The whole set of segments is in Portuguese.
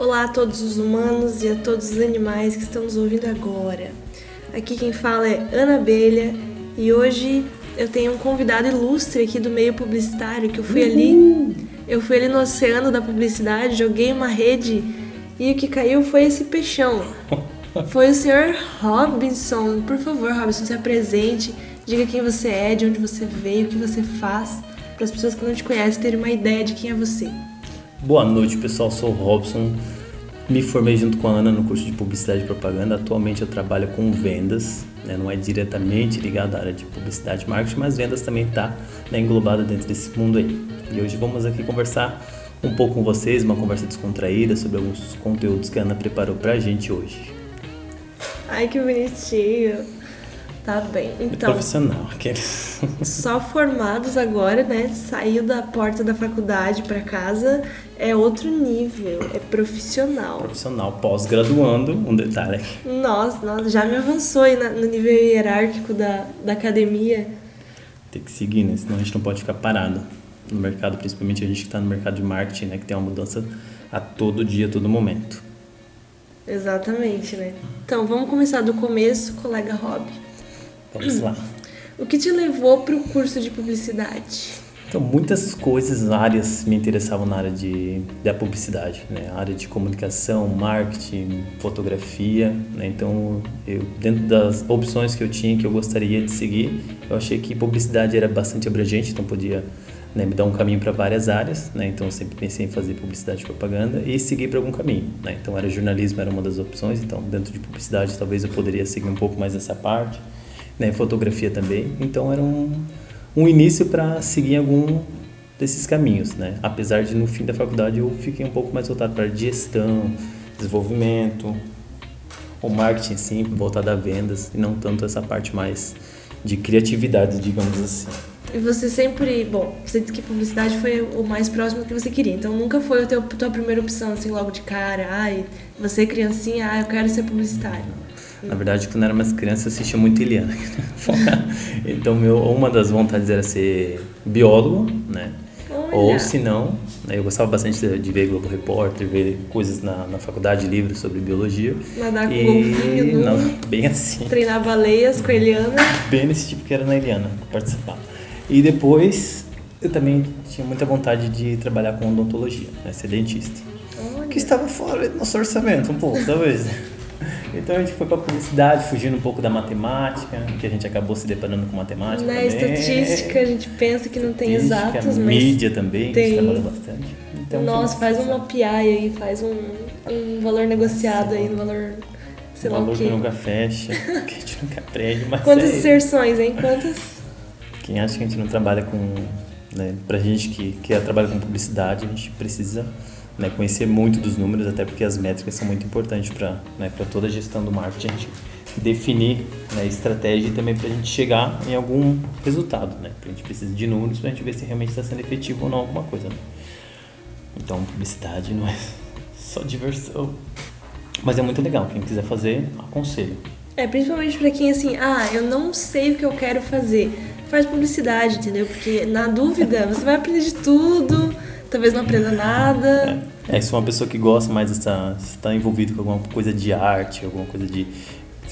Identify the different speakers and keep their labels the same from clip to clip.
Speaker 1: Olá a todos os humanos e a todos os animais que estão nos ouvindo agora. Aqui quem fala é Ana Abelha e hoje eu tenho um convidado ilustre aqui do meio publicitário que eu fui ali, eu fui ali no oceano da publicidade, joguei uma rede e o que caiu foi esse peixão. Foi o senhor Robinson. Por favor, Robinson, se apresente, diga quem você é, de onde você veio, o que você faz, para as pessoas que não te conhecem terem uma ideia de quem é você.
Speaker 2: Boa noite, pessoal. Sou o Robson. Me formei junto com a Ana no curso de Publicidade e Propaganda. Atualmente eu trabalho com vendas, né? não é diretamente ligado à área de publicidade e marketing, mas vendas também está né, englobada dentro desse mundo aí. E hoje vamos aqui conversar um pouco com vocês, uma conversa descontraída sobre alguns conteúdos que a Ana preparou para a gente hoje.
Speaker 1: Ai, que bonitinho. Tá bem.
Speaker 2: É
Speaker 1: Então,
Speaker 2: profissional, aqueles.
Speaker 1: só formados agora, né? Saiu da porta da faculdade para casa é outro nível, é profissional.
Speaker 2: profissional, pós-graduando, um detalhe.
Speaker 1: Nossa, nossa, já me avançou aí na- no nível hierárquico da, da academia.
Speaker 2: Tem que seguir, né? Senão a gente não pode ficar parado no mercado, principalmente a gente que está no mercado de marketing, né? Que tem uma mudança a todo dia, a todo momento.
Speaker 1: Exatamente, né? Então, vamos começar do começo, colega Rob.
Speaker 2: Vamos lá.
Speaker 1: O que te levou para o curso de publicidade?
Speaker 2: Então, muitas coisas, áreas me interessavam na área de, da publicidade, né? A área de comunicação, marketing, fotografia, né? Então, eu, dentro das opções que eu tinha, que eu gostaria de seguir, eu achei que publicidade era bastante abrangente, então podia né, me dar um caminho para várias áreas, né? Então, eu sempre pensei em fazer publicidade e propaganda e seguir para algum caminho, né? Então, era jornalismo, era uma das opções, então, dentro de publicidade, talvez eu poderia seguir um pouco mais essa parte, né? Fotografia também, então, era um um início para seguir algum desses caminhos, né? Apesar de no fim da faculdade eu fiquei um pouco mais voltado para gestão, desenvolvimento, o marketing sim, voltado a vendas e não tanto essa parte mais de criatividade, digamos assim.
Speaker 1: E você sempre, bom, você disse que publicidade foi o mais próximo que você queria, então nunca foi a tua primeira opção, assim, logo de cara, ai, você criancinha, ah, eu quero ser publicitário.
Speaker 2: Na verdade, quando eu era mais criança, eu assistia muito Eliana. então, meu, uma das vontades era ser biólogo, né?
Speaker 1: Olha.
Speaker 2: Ou se não, né, eu gostava bastante de, de ver Globo Repórter, ver coisas na, na faculdade, livros sobre biologia.
Speaker 1: Nadar com
Speaker 2: E-
Speaker 1: golfinho,
Speaker 2: não, bem assim.
Speaker 1: treinar baleias com a Eliana.
Speaker 2: Bem nesse tipo que era na Eliana, participar. E depois, eu também tinha muita vontade de trabalhar com odontologia, né, ser dentista.
Speaker 1: Olha.
Speaker 2: Que estava fora do nosso orçamento, um pouco, talvez. Então a gente foi para publicidade, fugindo um pouco da matemática, que a gente acabou se deparando com matemática
Speaker 1: Na
Speaker 2: também.
Speaker 1: estatística a gente pensa que não tem exatos, mas
Speaker 2: mídia também,
Speaker 1: tem.
Speaker 2: a gente trabalha bastante. Então,
Speaker 1: Nossa, faz uma PI aí, faz um, um valor negociado aí, um valor, sei
Speaker 2: um valor que nunca fecha, que a gente nunca aprende, mas
Speaker 1: Quantas
Speaker 2: é-
Speaker 1: inserções, hein? Quantas?
Speaker 2: Quem acha que a gente não trabalha com. Né, pra gente que, que trabalha com publicidade, a gente precisa né, conhecer muito dos números, até porque as métricas são muito importantes para né, toda a gestão do marketing, a gente definir né, estratégia e também para a gente chegar em algum resultado. Né? A gente precisa de números para a gente ver se realmente está sendo efetivo ou não alguma coisa. Né? Então, publicidade não é só diversão. Mas é muito legal, quem quiser fazer, aconselho.
Speaker 1: É, principalmente pra quem assim, ah, eu não sei o que eu quero fazer. Faz publicidade, entendeu? Porque na dúvida você vai aprender de tudo, talvez não aprenda nada.
Speaker 2: É, se é uma pessoa que gosta mais está está envolvido com alguma coisa de arte, alguma coisa de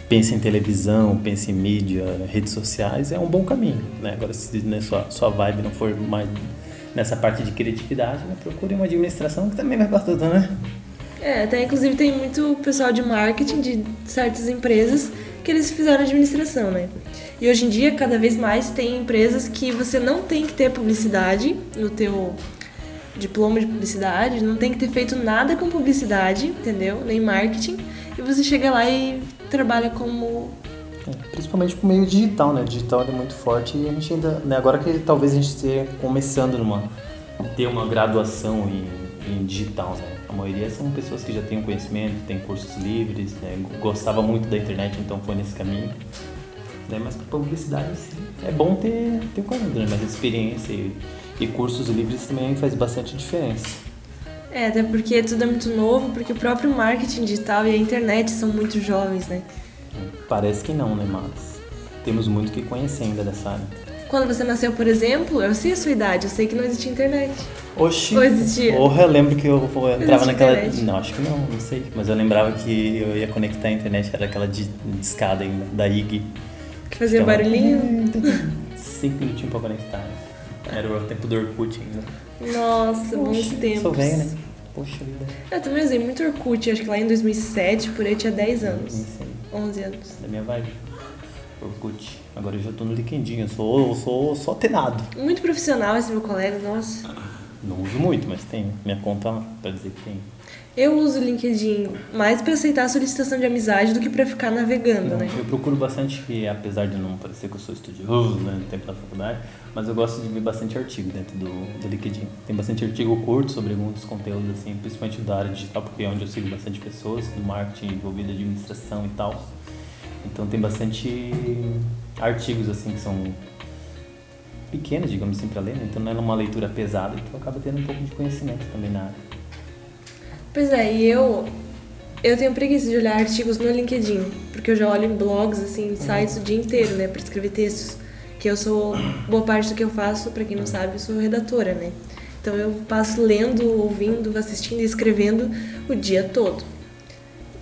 Speaker 2: pensa em televisão, pensa em mídia, redes sociais, é um bom caminho, né? Agora se né, sua sua vibe não for mais nessa parte de criatividade, né, procure uma administração que também vai para tudo, né?
Speaker 1: É, até inclusive tem muito pessoal de marketing de certas empresas que eles fizeram administração, né? E hoje em dia, cada vez mais, tem empresas que você não tem que ter publicidade no teu diploma de publicidade, não tem que ter feito nada com publicidade, entendeu? Nem marketing. E você chega lá e trabalha como
Speaker 2: É, Principalmente pro meio digital, né? Digital é muito forte e a gente ainda, né, agora que talvez a gente esteja começando numa ter uma graduação em, em digital, né? A maioria são pessoas que já têm um conhecimento, têm cursos livres, né? Gostava muito da internet, então foi nesse caminho. Né? Mas para publicidade sim, é bom ter ter conhecimento, né? Mas experiência e, e cursos livres também faz bastante diferença.
Speaker 1: É, até porque tudo é muito novo, porque o próprio marketing digital e a internet são muito jovens, né?
Speaker 2: Parece que não, né? Mas temos muito que conhecer ainda dessa área.
Speaker 1: Quando você nasceu, por exemplo, eu sei a sua idade, eu sei que não existia internet.
Speaker 2: Oxi.
Speaker 1: Ou existia?
Speaker 2: Porra, eu lembro que eu, entrava naquela.
Speaker 1: internet?
Speaker 2: Não, acho que não, não sei. Mas eu lembrava que eu ia conectar a internet, era aquela de, escada ainda, da IG.
Speaker 1: Que fazia barulhinho.
Speaker 2: Cinco minutinhos pra conectar. Era o tempo do Orkut ainda.
Speaker 1: Nossa, bons
Speaker 2: Oxi,
Speaker 1: tempos.
Speaker 2: Sou velho, né? Poxa vida.
Speaker 1: Eu também usei muito Orkut, acho que lá em 2007, por aí tinha 10 anos.
Speaker 2: Não sei.
Speaker 1: 11 anos.
Speaker 2: Da minha vibe. Orkut. Agora eu já tô no LinkedIn, eu sou, eu sou só tenado.
Speaker 1: Muito profissional esse meu colega, nossa.
Speaker 2: Não uso muito, mas tem minha conta pra dizer que tem.
Speaker 1: Eu uso o LinkedIn mais pra aceitar a solicitação de amizade do que pra ficar navegando, né?
Speaker 2: Eu procuro bastante, que, apesar de não parecer que eu sou estudioso né, no tempo da faculdade, mas eu gosto de ver bastante artigo dentro do, do LinkedIn. Tem bastante artigo curto sobre muitos conteúdos, assim, principalmente da área digital, porque é onde eu sigo bastante pessoas, no marketing envolvido, administração e tal. Então tem bastante artigos, assim, que são pequenos, digamos assim, para ler, né? então não é uma leitura pesada, então acaba tendo um pouco de conhecimento também na área.
Speaker 1: Pois é, e eu eu tenho preguiça de olhar artigos no LinkedIn, porque eu já olho em blogs, assim, sites o dia inteiro, né, para escrever textos. Que eu sou boa parte do que eu faço, para quem não sabe, eu sou redatora, né? Então eu passo lendo, ouvindo, assistindo e escrevendo o dia todo.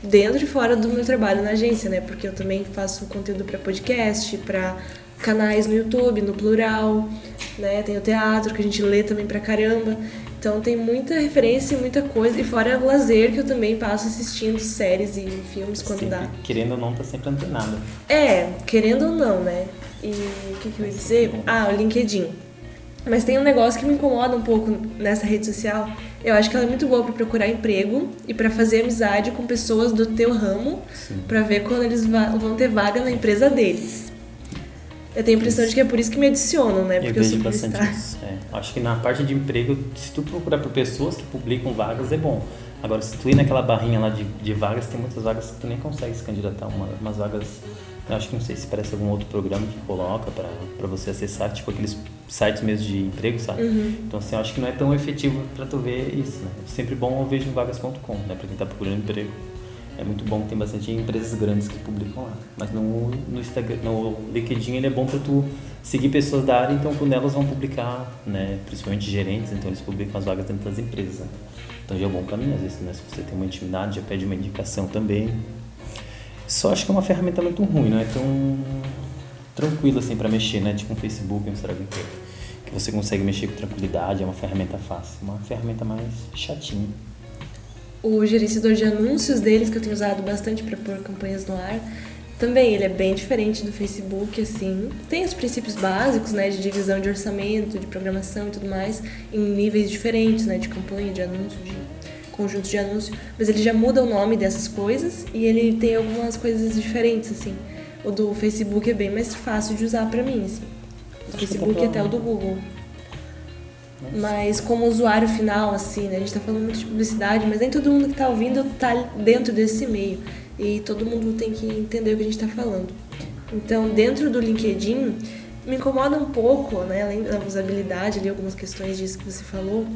Speaker 1: Dentro e fora do meu trabalho na agência, né? Porque eu também faço conteúdo para podcast, para canais no YouTube, no plural, né? Tem o teatro que a gente lê também pra caramba. Então tem muita referência e muita coisa. E fora o lazer que eu também passo assistindo séries e filmes quando
Speaker 2: Sempre,
Speaker 1: dá.
Speaker 2: Querendo ou não, tá sempre antenado.
Speaker 1: É, querendo ou não, né? E o que, que eu ia dizer? Ah, o LinkedIn. Mas tem um negócio que me incomoda um pouco nessa rede social. Eu acho que ela é muito boa pra procurar emprego e pra fazer amizade com pessoas do teu ramo, pra ver quando eles vão ter vaga na empresa deles. Eu tenho a impressão de que é por isso que me adicionam, né?
Speaker 2: Eu
Speaker 1: Porque eu,
Speaker 2: vejo
Speaker 1: sou
Speaker 2: bastante isso. É. Acho que na parte de emprego, se tu procurar por pessoas que publicam vagas, é bom. Agora, se tu ir naquela barrinha lá de, de vagas, tem muitas vagas que tu nem consegue se candidatar. Uma, umas vagas, eu acho que não sei se parece algum outro programa que coloca pra pra você acessar, tipo aqueles sites mesmo de emprego, sabe?
Speaker 1: Uhum.
Speaker 2: Então, assim, eu acho que não é tão efetivo pra tu ver isso, né? Sempre bom eu vejo vagas.com, né? Pra quem tá procurando emprego. É muito bom tem bastante empresas grandes que publicam lá. Mas no, no Instagram, no LinkedIn ele é bom para tu seguir pessoas da área, então quando elas vão publicar, né, principalmente gerentes, então eles publicam as vagas dentro das empresas. Então já é um bom caminho, às vezes, né, se você tem uma intimidade, já pede uma indicação também. Só acho que é uma ferramenta muito ruim, não é tão tranquilo assim para mexer, né, tipo um Facebook, um Instagram que você consegue mexer com tranquilidade, é uma ferramenta fácil, uma ferramenta mais chatinha.
Speaker 1: O gerenciador de anúncios deles, que eu tenho usado bastante para pôr campanhas no ar, também ele é bem diferente do Facebook, assim. Tem os princípios básicos, né, de divisão de orçamento, de programação e tudo mais, em níveis diferentes, né, de campanha, de anúncio, de conjunto de anúncio, mas ele já muda o nome dessas coisas e ele tem algumas coisas diferentes, assim. O do Facebook é bem mais fácil de usar para mim, assim. Do
Speaker 2: Acho que
Speaker 1: Facebook
Speaker 2: pra-
Speaker 1: até o do Google. Mas como usuário final, assim, né? A gente tá falando muito de publicidade, mas nem todo mundo que tá ouvindo tá dentro desse meio. E todo mundo tem que entender o que a gente tá falando. Então, dentro do LinkedIn, me incomoda um pouco, né? Além da usabilidade ali, algumas questões disso que você falou,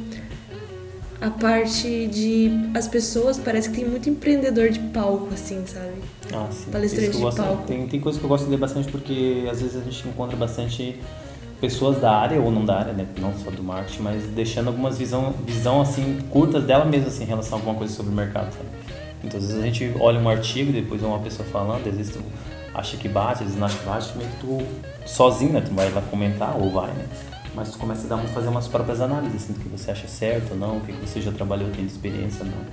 Speaker 1: a parte de as pessoas parece que tem muito empreendedor de palco, assim, sabe?
Speaker 2: Ah, sim.
Speaker 1: Palestrante de
Speaker 2: gosto-
Speaker 1: palco.
Speaker 2: Tem, tem coisas que eu gosto de ler bastante porque às vezes a gente encontra bastante pessoas da área ou não da área, né? Não só do marketing, mas deixando algumas visão, visão assim curtas dela mesma assim em relação a alguma coisa sobre o mercado, sabe? Então às vezes a gente olha um artigo, depois uma pessoa falando, às vezes tu acha que bate, às vezes não acha que bate, meio que tu sozinho, né? Tu vai lá comentar ou vai, né? Mas tu começa a dar, fazer umas próprias análises, assim, do que você acha certo ou não, o que, você já trabalhou, tem experiência ou não,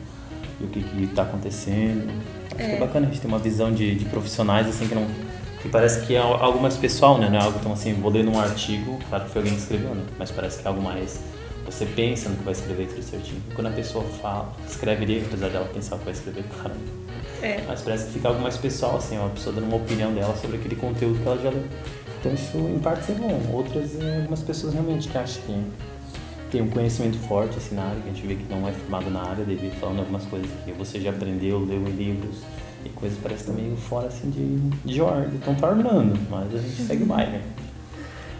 Speaker 2: e o que que tá acontecendo. Acho que é bacana a gente ter uma visão de, de profissionais, assim, que não... Que parece que é algo mais pessoal, né? Não é algo tão assim, vou ler num artigo, claro que foi alguém que escreveu, né? Mas parece que é algo mais... Você pensa no que vai escrever tudo certinho. Quando a pessoa fala, escreve ali, apesar dela pensar o que vai escrever, claro.
Speaker 1: É.
Speaker 2: Mas parece que fica algo mais pessoal, assim, uma pessoa dando uma opinião dela sobre aquele conteúdo que ela já leu. Então isso em parte é bom. Outras, é, algumas pessoas realmente que acham que tem um conhecimento forte assim, na área, que a gente vê que não é formado na área, devido falando algumas coisas que você já aprendeu, leu em livros, e coisas parecem que tá meio fora assim de, de ordem. Então tá ornando, mas a gente segue o baile.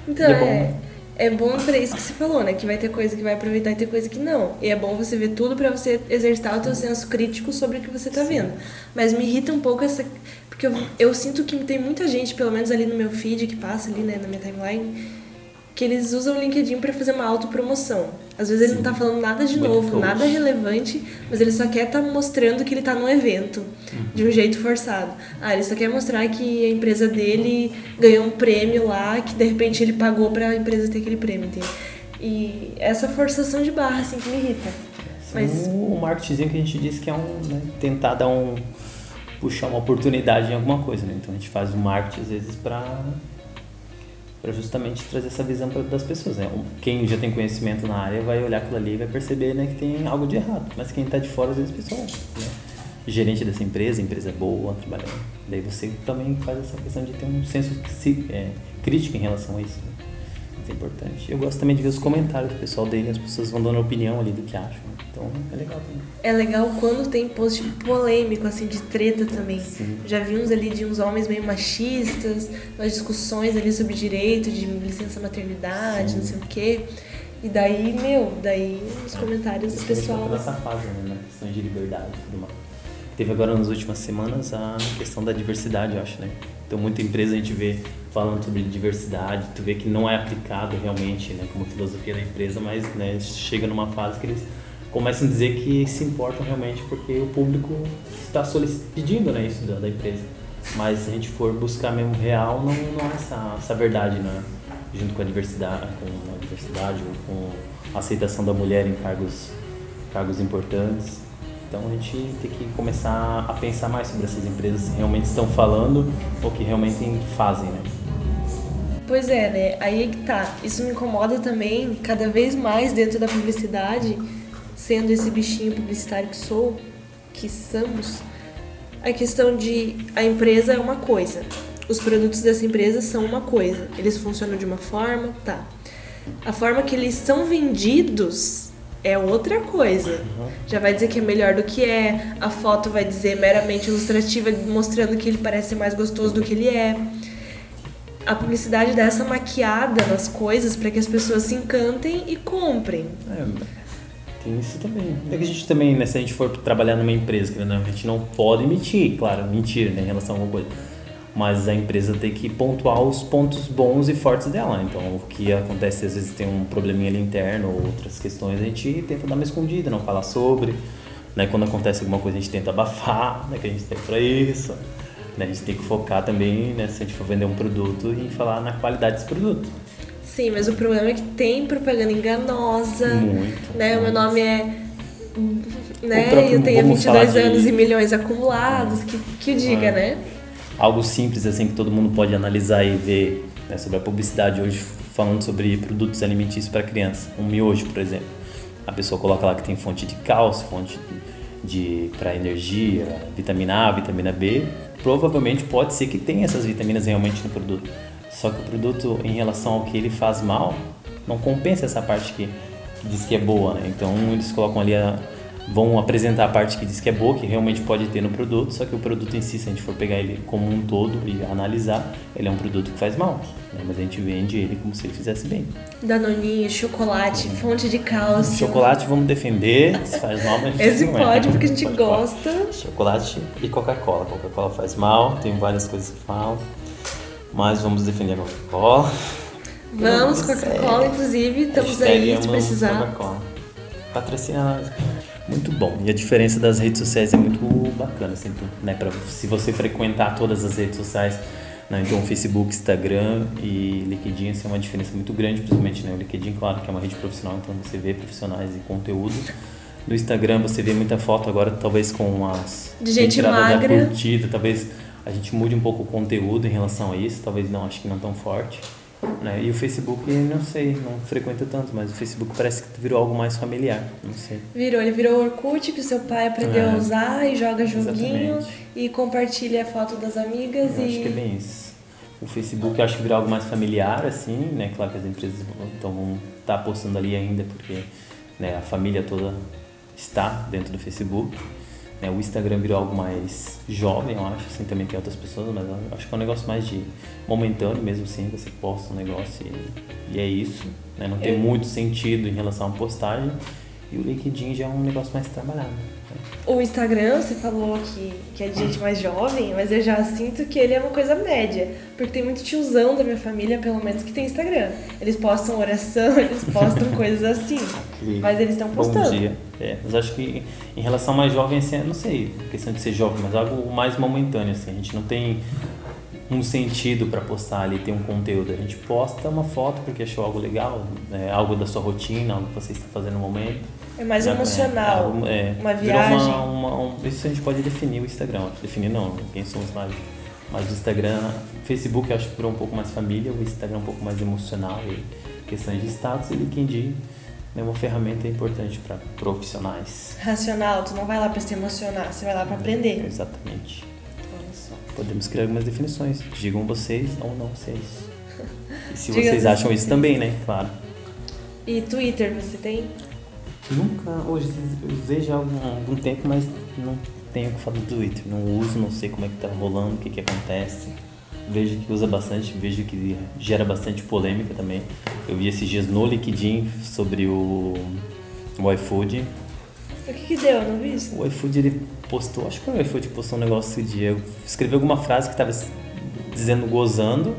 Speaker 1: Então,
Speaker 2: E é bom,
Speaker 1: é,
Speaker 2: né?
Speaker 1: é bom pra isso que você falou, né? Que vai ter coisa que vai aproveitar e ter coisa que não. E é bom você ver tudo pra você exercitar o teu senso crítico sobre o que você tá vendo. Mas me irrita um pouco essa... Porque eu, eu sinto que tem muita gente, pelo menos ali no meu feed, que passa ali, né, na minha timeline, que eles usam o LinkedIn para fazer uma autopromoção. Às vezes ele Sim. não está falando nada de novo, nada relevante, mas ele só quer estar tá mostrando que ele está num evento, uhum. de um jeito forçado. Ah, ele só quer mostrar que a empresa dele ganhou um prêmio lá, que de repente ele pagou para a empresa ter aquele prêmio, entende? E essa forçação de barra, assim, que me irrita.
Speaker 2: Mas... O marketing que a gente disse que é um, né, tentar dar um puxar uma oportunidade em alguma coisa, né? Então a gente faz o marketing às vezes para para justamente trazer essa visão pra, das pessoas, né? Quem já tem conhecimento na área vai olhar aquilo ali e vai perceber, né, que tem algo de errado. Mas quem está de fora às vezes pessoal, né? gerente dessa empresa, empresa boa, trabalhando. Daí você também faz essa questão de ter um senso é, crítico em relação a isso. Né? É importante. Eu gosto também de ver os comentários do pessoal dele, as pessoas vão dando opinião ali do que acham. Então é legal também.
Speaker 1: É legal quando tem post polêmico, assim, de treta também. Sim. Já vi uns ali de uns homens meio machistas, umas discussões ali sobre direito, de licença maternidade, Sim. não sei o quê. E daí, meu, daí os comentários do pessoal.
Speaker 2: Nessa fase, né? Na questão de liberdade e tudo mais. Teve agora nas últimas semanas a questão da diversidade, eu acho, né? Então, muita empresa a gente vê falando sobre diversidade, tu vê que não é aplicado realmente, né, como filosofia da empresa, mas né, chega numa fase que eles começam a dizer que se importam realmente porque o público está pedindo né, isso da, da, empresa. Mas se a gente for buscar mesmo real, não, não é essa, essa verdade, né? Junto com a diversidade, com a diversidade com a aceitação da mulher em cargos, cargos importantes. Então a gente tem que começar a pensar mais sobre essas empresas que realmente estão falando ou que realmente fazem, né?
Speaker 1: Pois é, né? Aí é que tá. Isso me incomoda também cada vez mais dentro da publicidade, sendo esse bichinho publicitário que sou, que somos. A questão de a empresa é uma coisa, os produtos dessa empresa são uma coisa, eles funcionam de uma forma, tá. A forma que eles são vendidos é outra coisa. Já vai dizer que é melhor do que é, a foto vai dizer meramente ilustrativa, mostrando que ele parece mais gostoso do que ele é a publicidade dá essa maquiada nas coisas para que as pessoas se encantem e comprem.
Speaker 2: É, tem isso também. É que a gente também, né, se a gente for trabalhar numa empresa, que a gente não pode mentir, claro, mentir né, em relação a alguma coisa. Mas a empresa tem que pontuar os pontos bons e fortes dela. Então, o que acontece, às vezes tem um probleminha ali interno ou outras questões, a gente tenta dar uma escondida, não falar sobre. Né? Quando acontece alguma coisa, a gente tenta abafar, né? que a gente tem para isso. Né? A gente tem que focar também, né, se a gente for vender um produto, em falar na qualidade desse produto.
Speaker 1: Sim, mas o problema é que tem propaganda enganosa.
Speaker 2: Muito.
Speaker 1: Né? O meu nome é. Né? Próprio, eu tenho 22 anos de... e milhões acumulados, que, que diga, né?
Speaker 2: Algo simples assim que todo mundo pode analisar e ver né, sobre a publicidade hoje, falando sobre produtos alimentícios para criança. Um miojo, por exemplo. A pessoa coloca lá que tem fonte de cálcio, fonte de, de para energia, vitamina A, vitamina B provavelmente pode ser que tenha essas vitaminas realmente no produto. Só que o produto, em relação ao que ele faz mal, não compensa essa parte que, que diz que é boa, né? Então eles colocam ali a, vão apresentar a parte que diz que é boa, que realmente pode ter no produto, só que o produto em si, se a gente for pegar ele como um todo e analisar, ele é um produto que faz mal, né? mas a gente vende ele como se ele fizesse bem.
Speaker 1: Danoninho, chocolate, fonte de cálcio.
Speaker 2: Chocolate vamos defender, se faz mal, mas a gente
Speaker 1: Esse não pode, é. porque a gente pode gosta. Falar.
Speaker 2: Chocolate e Coca-Cola. Coca-Cola faz mal, tem várias coisas que falam, mas vamos defender a Coca-Cola.
Speaker 1: Vamos, Coca-Cola, inclusive, estamos aí se precisar.
Speaker 2: Coca-Cola. Patrocina muito bom. E a diferença das redes sociais é muito bacana, assim, né? Pra, se você frequentar todas as redes sociais, né? então Facebook, Instagram e LinkedIn, assim, é uma diferença muito grande, principalmente né? o LinkedIn, claro que é uma rede profissional, então você vê profissionais e conteúdo. No Instagram você vê muita foto agora, talvez com as
Speaker 1: de gente magra,
Speaker 2: curtida, talvez a gente mude um pouco o conteúdo em relação a isso, talvez não, acho que não tão forte. Né? E o Facebook, não sei, não frequenta tanto, mas o Facebook parece que virou algo mais familiar, não sei.
Speaker 1: Virou, ele virou o Orkut, que o seu pai aprendeu é. a usar e joga joguinho Exatamente. e compartilha a foto das amigas.
Speaker 2: Eu
Speaker 1: e...
Speaker 2: acho que é bem isso. O Facebook acho que virou algo mais familiar, assim, né? Claro que as empresas então, vão estar tá postando ali ainda, porque né, a família toda está dentro do Facebook. Né? O Instagram virou algo mais jovem, eu acho, assim, também tem outras pessoas, mas eu acho que é um negócio mais de momentâneo mesmo, assim, você posta um negócio e, e é isso, né? Não tem é. muito sentido em relação à postagem. E o LinkedIn já é um negócio mais trabalhado.
Speaker 1: O Instagram, você falou que, que é de gente mais jovem, mas eu já sinto que ele é uma coisa média. Porque tem muito tiozão da minha família, pelo menos, que tem Instagram. Eles postam oração, eles postam coisas assim. Mas eles estão postando.
Speaker 2: Bom dia. É, mas acho que em relação mais jovem, assim, não sei, questão de ser jovem, mas algo mais momentâneo, assim. A gente não tem um sentido para postar ali, ter um conteúdo. A gente posta uma foto porque achou algo legal, é, algo da sua rotina, algo que você está fazendo no momento.
Speaker 1: É mais emocional, é, uma viagem.
Speaker 2: Uma, uma, um, isso a gente pode definir o Instagram. Definir não, quem somos nós. Mas o Instagram, Facebook eu acho que virou um pouco mais família, o Instagram um pouco mais emocional e questões de status e LinkedIn é uma ferramenta importante para profissionais.
Speaker 1: Racional, tu não vai lá para se emocionar, você vai lá para aprender.
Speaker 2: Exatamente. Podemos criar algumas definições. Digam vocês ou não vocês. E se vocês acham isso também, né? Claro.
Speaker 1: E Twitter, você tem?
Speaker 2: Nunca, hoje usei já há algum, algum tempo, mas não tenho o que falar do Twitter. Não uso, não sei como é que tá rolando, o que que acontece. Vejo que usa bastante, vejo que gera bastante polêmica também. Eu vi esses dias no LinkedIn sobre o, o iFood.
Speaker 1: O que que deu? Não vi isso?
Speaker 2: O iFood, ele postou, acho que foi o iFood que postou um negócio esse dia. Eu escrevi alguma frase que tava dizendo gozando.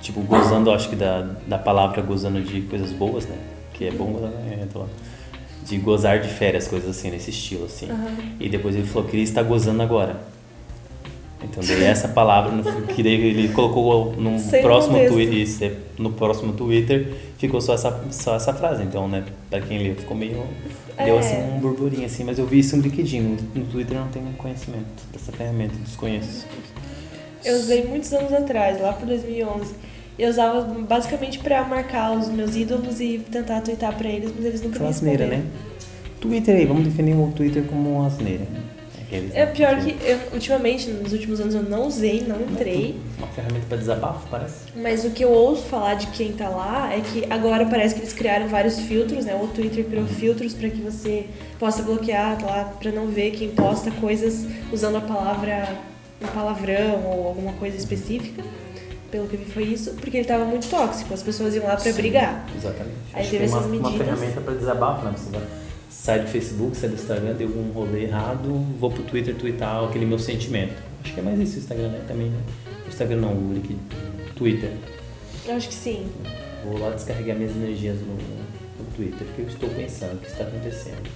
Speaker 2: Tipo, gozando, acho que da, da palavra gozando de coisas boas, né? Que é bom gozar, né? De gozar de férias, coisas assim, nesse estilo, assim. Uhum. E depois ele falou que ele está gozando agora. Então daí essa palavra que ele colocou no Sem próximo Twitter, no próximo Twitter ficou só essa, só essa frase. Então, né, para quem leu ficou meio é. deu assim um burburinho assim, mas eu vi isso no LinkedIn, no, Twitter não tenho conhecimento dessa ferramenta, desconheço.
Speaker 1: Eu usei muitos anos atrás, lá por 2011. Eu usava basicamente para marcar os meus ídolos e tentar twittar para eles, mas eles nunca me
Speaker 2: asneira, né? Twitter aí, vamos definir o Twitter como uma asneira.
Speaker 1: É pior que eu, ultimamente, nos últimos anos, eu não usei, não entrei.
Speaker 2: Uma ferramenta para desabafo, parece.
Speaker 1: Mas o que eu ouço falar de quem tá lá é que agora parece que eles criaram vários filtros, né? O Twitter criou uhum. filtros para que você possa bloquear lá, para não ver quem posta coisas usando a palavra, um palavrão ou alguma coisa específica pelo que vi foi isso, porque ele estava muito tóxico, as pessoas iam lá para brigar.
Speaker 2: Exatamente. Aí Acho teve essas uma, medidas. Uma ferramenta para desabafo, né? Você vai, sai do Facebook, sai do Instagram, deu um rolê errado, vou pro Twitter twittar aquele meu sentimento. Acho que é mais isso o Instagram, né? Também, né? O Instagram não, o link Twitter.
Speaker 1: Eu acho que sim.
Speaker 2: Vou lá descarregar minhas energias no, no Twitter, que eu estou pensando, o que está acontecendo.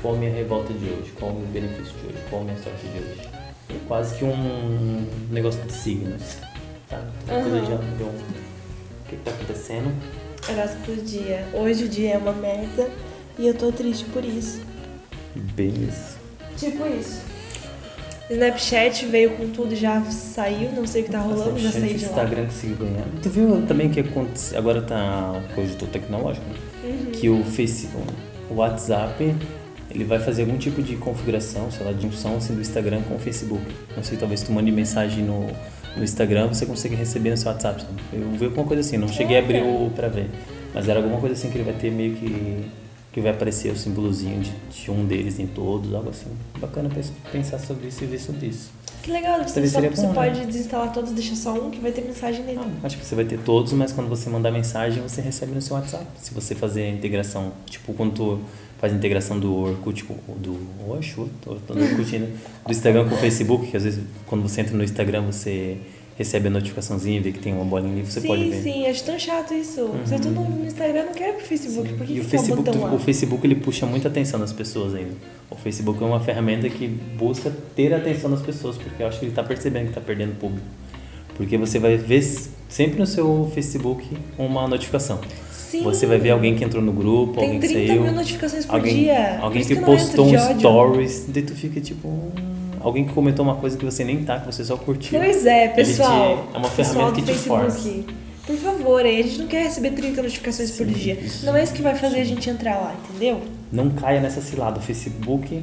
Speaker 2: Qual a minha revolta de hoje? Qual o meu benefício de hoje? Qual a minha sorte de hoje? É quase que um negócio de signos tá? Uhum. já deu o que, que tá acontecendo.
Speaker 1: Horóscopo do dia. Hoje o dia é uma merda e eu tô triste por isso.
Speaker 2: Bem isso.
Speaker 1: Tipo isso. Snapchat veio com tudo já saiu, não sei o que tá rolando, já saí de lá.
Speaker 2: Instagram conseguiu ganhar. Tu viu também que aconteceu, agora tá, que hoje eu tô tecnológico, né? uhum. que o Facebook, o WhatsApp, ele vai fazer algum tipo de configuração, sei lá, de junção assim, do Instagram com o Facebook. Não sei, talvez tu mande mensagem no no Instagram você consegue receber no seu WhatsApp. Eu vi alguma coisa assim, não cheguei a abrir o pra ver. Mas era alguma coisa assim que ele vai ter meio que. Que vai aparecer o símbolozinho de, de um deles em todos, algo assim. Bacana pensar sobre isso e ver sobre isso.
Speaker 1: Que legal, você, só, você bom, pode né? desinstalar todos, deixa só um que vai ter mensagem nele.
Speaker 2: Ah, acho que você vai ter todos, mas quando você mandar mensagem, você recebe no seu WhatsApp. Se você fazer a integração, tipo, quando tu faz a integração do Orkut, do Orkut, do, Orkut, né? do Instagram com o Facebook, que às vezes quando você entra no Instagram você recebe a notificaçãozinha, vê que tem uma bolinha ali, você
Speaker 1: sim,
Speaker 2: pode ver.
Speaker 1: Sim, sim, acho tão chato isso. Uhum. Você tá no Instagram, não quer pro Facebook, sim. por que,
Speaker 2: e
Speaker 1: que
Speaker 2: o Facebook,
Speaker 1: é um
Speaker 2: o Facebook ele puxa muita atenção das pessoas ainda. O Facebook é uma ferramenta que busca ter a atenção das pessoas, porque eu acho que ele está percebendo que está perdendo público. Porque você vai ver sempre no seu Facebook uma notificação. Sim. Você vai ver alguém que entrou no grupo,
Speaker 1: Tem
Speaker 2: alguém que
Speaker 1: saiu.
Speaker 2: Tem 30
Speaker 1: mil notificações por
Speaker 2: alguém,
Speaker 1: dia.
Speaker 2: Alguém que, que postou um stories, daí tu fica tipo. Alguém que comentou uma coisa que você nem tá, que você só curtiu.
Speaker 1: Pois é, pessoal.
Speaker 2: Te, é uma ferramenta que te força.
Speaker 1: Por favor, aí a gente não quer receber 30 notificações Sim, por dia. Não é isso que vai fazer a gente entrar lá, entendeu?
Speaker 2: Não caia nessa cilada. O Facebook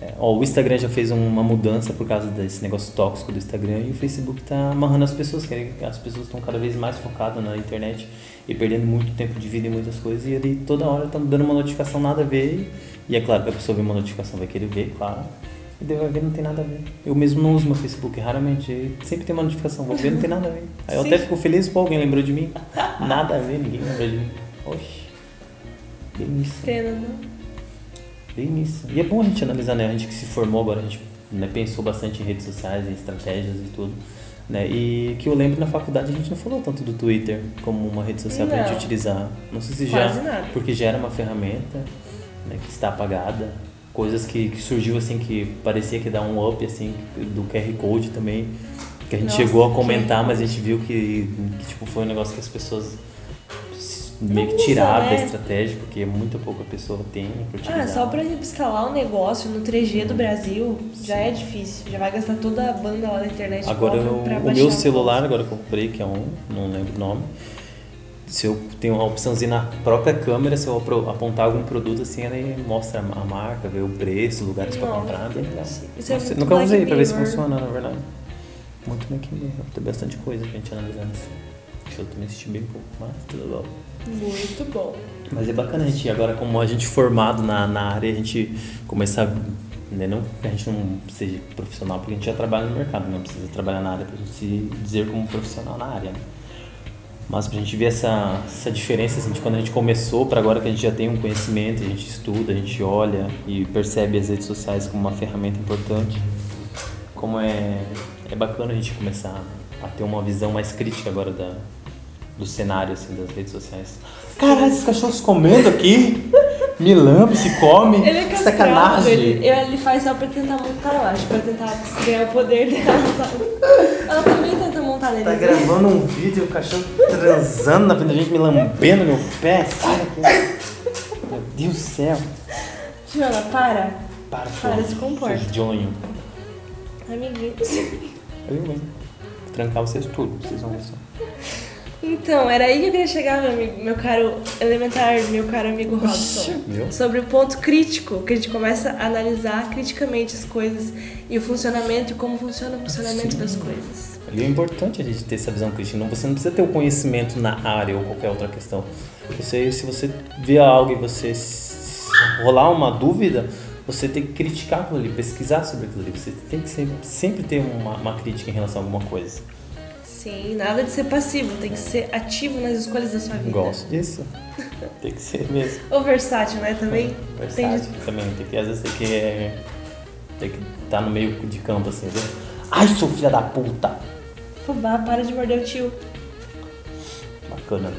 Speaker 2: é, ó, o Instagram já fez uma mudança por causa desse negócio tóxico do Instagram e o Facebook está amarrando as pessoas, que as pessoas estão cada vez mais focadas na internet e perdendo muito tempo de vida em muitas coisas e ali toda hora estão dando uma notificação nada a ver e é claro que a pessoa vê uma notificação vai querer ver, claro, e daí vai ver não tem nada a ver. Eu mesmo não uso meu Facebook raramente, sempre tem uma notificação, vou ver não tem nada a ver. Aí eu até fico feliz, pô, alguém lembrou de mim. Nada a ver, ninguém lembrou de mim. Oxi, bem isso.
Speaker 1: Pena, não?
Speaker 2: Bem isso. E é bom a gente analisar, né? A gente que se formou agora, a gente né, pensou bastante em redes sociais, em estratégias e tudo. Né? E que eu lembro na faculdade a gente não falou tanto do Twitter como uma rede social para a gente utilizar. Não sei se
Speaker 1: Quase
Speaker 2: já.
Speaker 1: nada.
Speaker 2: Porque já era uma ferramenta né, que está apagada. Coisas que, que surgiu assim que parecia que dá um up assim do QR Code também. Que a gente
Speaker 1: Nossa,
Speaker 2: chegou a comentar,
Speaker 1: QR
Speaker 2: mas a gente viu que, que tipo, foi um negócio que as pessoas meio que tiraram
Speaker 1: né?
Speaker 2: da estratégia, porque muito pouca pessoa tem utilizar.
Speaker 1: Ah, só pra instalar um negócio no 3G do Brasil já é difícil. Já vai gastar toda a banda lá na internet.
Speaker 2: Agora, eu- o meu celular, agora que eu comprei, que é um, não lembro o nome, se eu tenho uma opçãozinha na própria câmera, se eu apontar algum produto assim, ele mostra a marca, vê o preço, lugares para comprar, bem legal.
Speaker 1: isso é
Speaker 2: Nossa,
Speaker 1: muito
Speaker 2: nunca usei
Speaker 1: Black
Speaker 2: para ver se funciona, na verdade. Muito Black Mirror, tem bastante coisa pra gente analisar nisso. Eu também assisti bem pouco, mas tudo bom.
Speaker 1: Muito bom.
Speaker 2: Mas é bacana a gente, agora como a gente formado na, na área, a gente começar, né, não que a gente não seja profissional, porque a gente já trabalha no mercado, não precisa trabalhar na área pra gente se dizer como profissional na área, né? Mas pra gente ver essa, essa diferença assim, de quando a gente começou para agora que a gente já tem um conhecimento, a gente estuda, a gente olha e percebe as redes sociais como uma ferramenta importante, como é, é bacana a gente começar a ter uma visão mais crítica agora da, do cenário assim, das redes sociais. Caralho, esses cachorros comendo aqui, me lambe, se come,
Speaker 1: Ele é castrado,
Speaker 2: sacanagem.
Speaker 1: ele, ele faz só pra tentar montar, eu acho, pra tentar ganhar o poder dela? Ela também tenta nele.
Speaker 2: Tá gravando um vídeo, o cachorro transando na frente da gente, me lambendo meu pé, sai daqui. Meu Deus do céu.
Speaker 1: Joana, para.
Speaker 2: Para,
Speaker 1: Para, se comporta.
Speaker 2: Jonho.
Speaker 1: Amiguinhos.
Speaker 2: Eu, hein? Vou trancar vocês tudo, vocês vão ver só.
Speaker 1: Então, era aí que eu queria chegar, meu, amigo, meu caro elementar, meu caro amigo Robson. Sobre o ponto crítico, que a gente começa a analisar criticamente as coisas e o funcionamento e como funciona o funcionamento das coisas.
Speaker 2: E é importante a gente ter essa visão crítica. Não, você não precisa ter o conhecimento na área ou qualquer outra questão. Você, se você vê algo e você rolar uma dúvida, você tem que criticar aquilo ali, pesquisar sobre aquilo ali. Você tem que sempre, sempre ter uma, uma crítica em relação a alguma coisa.
Speaker 1: Sim, nada de ser passivo, tem que ser ativo nas escolhas da sua vida.
Speaker 2: Gosto disso. tem que ser mesmo.
Speaker 1: Ou versátil, né? Também tem
Speaker 2: Versátil também. Tem que, às vezes tem que é, tem que estar no meio de campo assim, viu? Ai, sou filha da puta!
Speaker 1: Fubá, para de morder o tio.
Speaker 2: Bacana.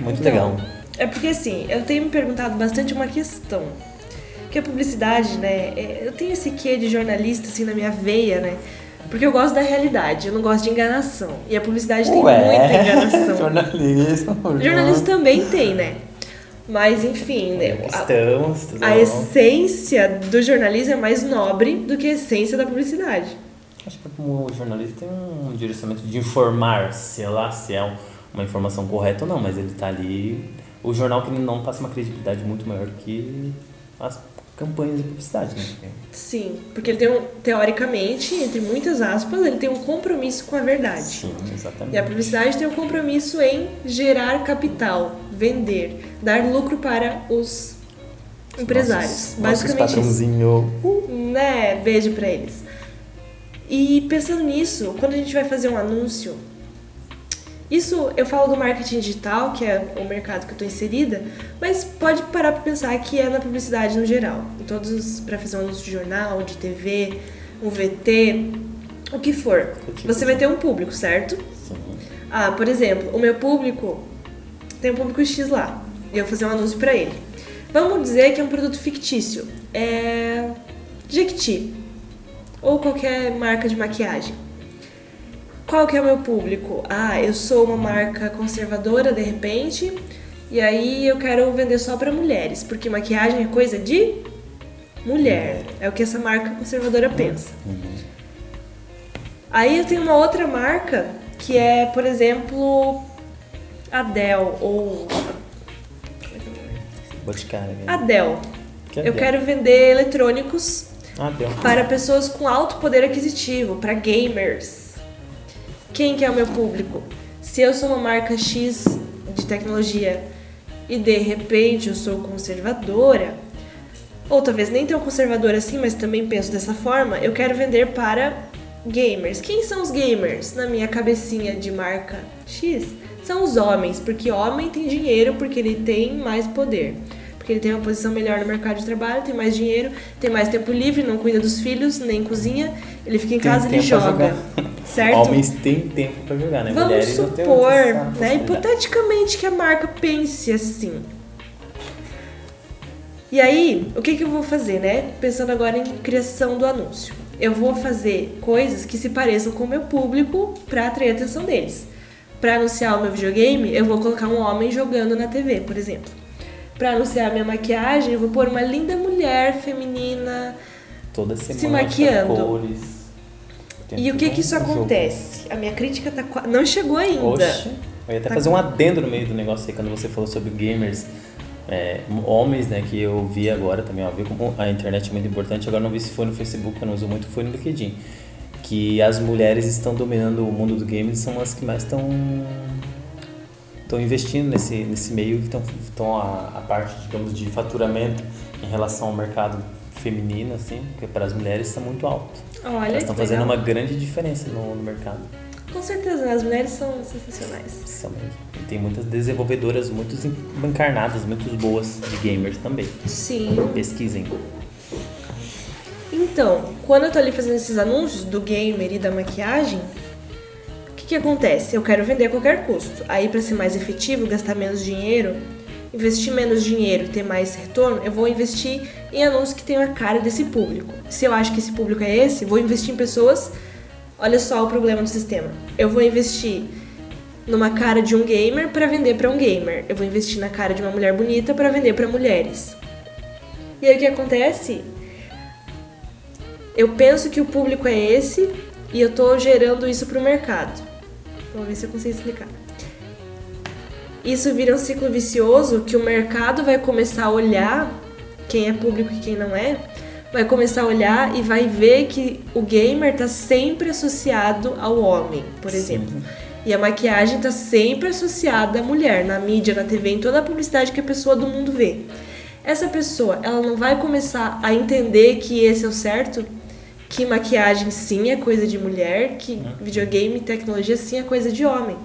Speaker 2: Muito legal.
Speaker 1: É porque assim, eu tenho me perguntado bastante uma questão. Que a publicidade, né? é- Eu tenho esse quê de jornalista assim na minha veia, né? Porque eu gosto da realidade, eu não gosto de enganação. E a publicidade tem muita enganação.
Speaker 2: jornalismo.
Speaker 1: Jornalismo também tem, né? Mas enfim, né? A,
Speaker 2: Estamos,
Speaker 1: a
Speaker 2: bom.
Speaker 1: essência do jornalismo é mais nobre do que a essência da publicidade.
Speaker 2: Acho que como jornalista tem um direcionamento de informar, sei lá, se é um- uma informação correta ou não, mas ele tá ali. O jornal que não passa uma credibilidade muito maior que as campanhas de publicidade, né?
Speaker 1: Sim, porque ele tem um, teoricamente, entre muitas aspas, ele tem um compromisso com a verdade.
Speaker 2: Sim, exatamente.
Speaker 1: E a publicidade tem um compromisso em gerar capital, vender, dar lucro para os empresários.
Speaker 2: Nossos-
Speaker 1: Basicamente
Speaker 2: nossos patrãozinho.
Speaker 1: Né? Beijo pra eles. E pensando nisso, quando a gente vai fazer um anúncio, isso eu falo do marketing digital, que é o mercado que eu tô inserida, mas pode parar pra pensar que é na publicidade no geral. Em todos os, pra fazer um anúncio de jornal, de TV, um VT, o que for. Você vai ter um público, certo?
Speaker 2: Sim.
Speaker 1: Ah, por exemplo, o meu público tem um público X lá. E eu vou fazer um anúncio pra ele. Vamos dizer que é um produto fictício. É. Jequiti. Ou qualquer marca de maquiagem. Qual que é o meu público? Ah, eu sou uma marca conservadora de repente. E aí eu quero vender só pra mulheres. Porque maquiagem é coisa de mulher. É o que essa marca conservadora pensa. Aí eu tenho uma outra marca que é, por exemplo, Adele ou
Speaker 2: Boticária. né?
Speaker 1: Adele.
Speaker 2: Que
Speaker 1: Eu
Speaker 2: Adele?
Speaker 1: quero vender eletrônicos
Speaker 2: Ah,
Speaker 1: para pessoas com alto poder aquisitivo, para gamers. Quem que é o meu público? Se eu sou uma marca X de tecnologia e de repente eu sou conservadora, ou talvez nem tão conservadora assim, mas também penso dessa forma, eu quero vender para gamers. Quem são os gamers na minha cabecinha de marca X? São os homens, porque homem tem dinheiro porque ele tem mais poder. Porque ele tem uma posição melhor no mercado de trabalho, tem mais dinheiro, tem mais tempo livre, não cuida dos filhos, nem cozinha, ele fica em
Speaker 2: Tem
Speaker 1: casa e ele joga. Certo?
Speaker 2: Homens têm tempo pra jogar, né?
Speaker 1: Vamos
Speaker 2: Mulheres
Speaker 1: supor, né, hipoteticamente que a marca pense assim. E aí, o que, que eu vou fazer, né? Pensando agora em criação do anúncio. Eu vou fazer coisas que se pareçam com o meu público para atrair a atenção deles. Para anunciar o meu videogame, eu vou colocar um homem jogando na TV, por exemplo. Para anunciar a minha maquiagem, eu vou pôr uma linda mulher feminina.
Speaker 2: Toda semana
Speaker 1: se maquiando.
Speaker 2: cores.
Speaker 1: E o que que isso
Speaker 2: Um jogo.
Speaker 1: acontece? A minha crítica tá não chegou ainda.
Speaker 2: Oxe, eu ia até
Speaker 1: Tá
Speaker 2: fazer um adendo no meio do negócio aí, quando você falou sobre gamers, é, homens, né, que eu vi agora também, ó, vi como a internet é muito importante, agora não vi se foi no Facebook, eu não uso muito, foi no LinkedIn, que as mulheres estão dominando o mundo do games e são as que mais estão estão investindo nesse, nesse meio, que estão, a, a parte, digamos, de faturamento em relação ao mercado feminino, assim, que para as mulheres está muito alto.
Speaker 1: Olha,
Speaker 2: Elas estão fazendo
Speaker 1: legal.
Speaker 2: uma grande diferença no, no mercado.
Speaker 1: Com certeza, né? as mulheres são sensacionais.
Speaker 2: São mesmo. E tem muitas desenvolvedoras muito encarnadas, muito boas de gamers também.
Speaker 1: Sim.
Speaker 2: Pesquisem.
Speaker 1: Então, quando eu tô ali fazendo esses anúncios do gamer e da maquiagem, que que acontece? Eu quero vender a qualquer custo. Aí, pra ser mais efetivo, gastar menos dinheiro, investir menos dinheiro e ter mais retorno, eu vou investir em anúncios que tenham a cara desse público. Se eu acho que esse público é esse, vou investir em pessoas. Olha só o problema do sistema. Eu vou investir numa cara de um gamer para vender para um gamer. Eu vou investir na cara de uma mulher bonita para vender para mulheres. E aí o que acontece? Eu penso que o público é esse e eu tô gerando isso pro mercado. Vamos ver se eu consigo explicar. Isso vira um ciclo vicioso que o mercado vai começar a olhar quem é público e quem não é, vai começar a olhar e vai ver que o gamer tá sempre associado ao homem, por exemplo. E a maquiagem tá sempre associada à mulher, na mídia, na TV, em toda a publicidade que a pessoa do mundo vê. Essa pessoa, ela não vai começar a entender que esse é o certo, que maquiagem sim é coisa de mulher, que videogame e tecnologia sim é coisa de homem.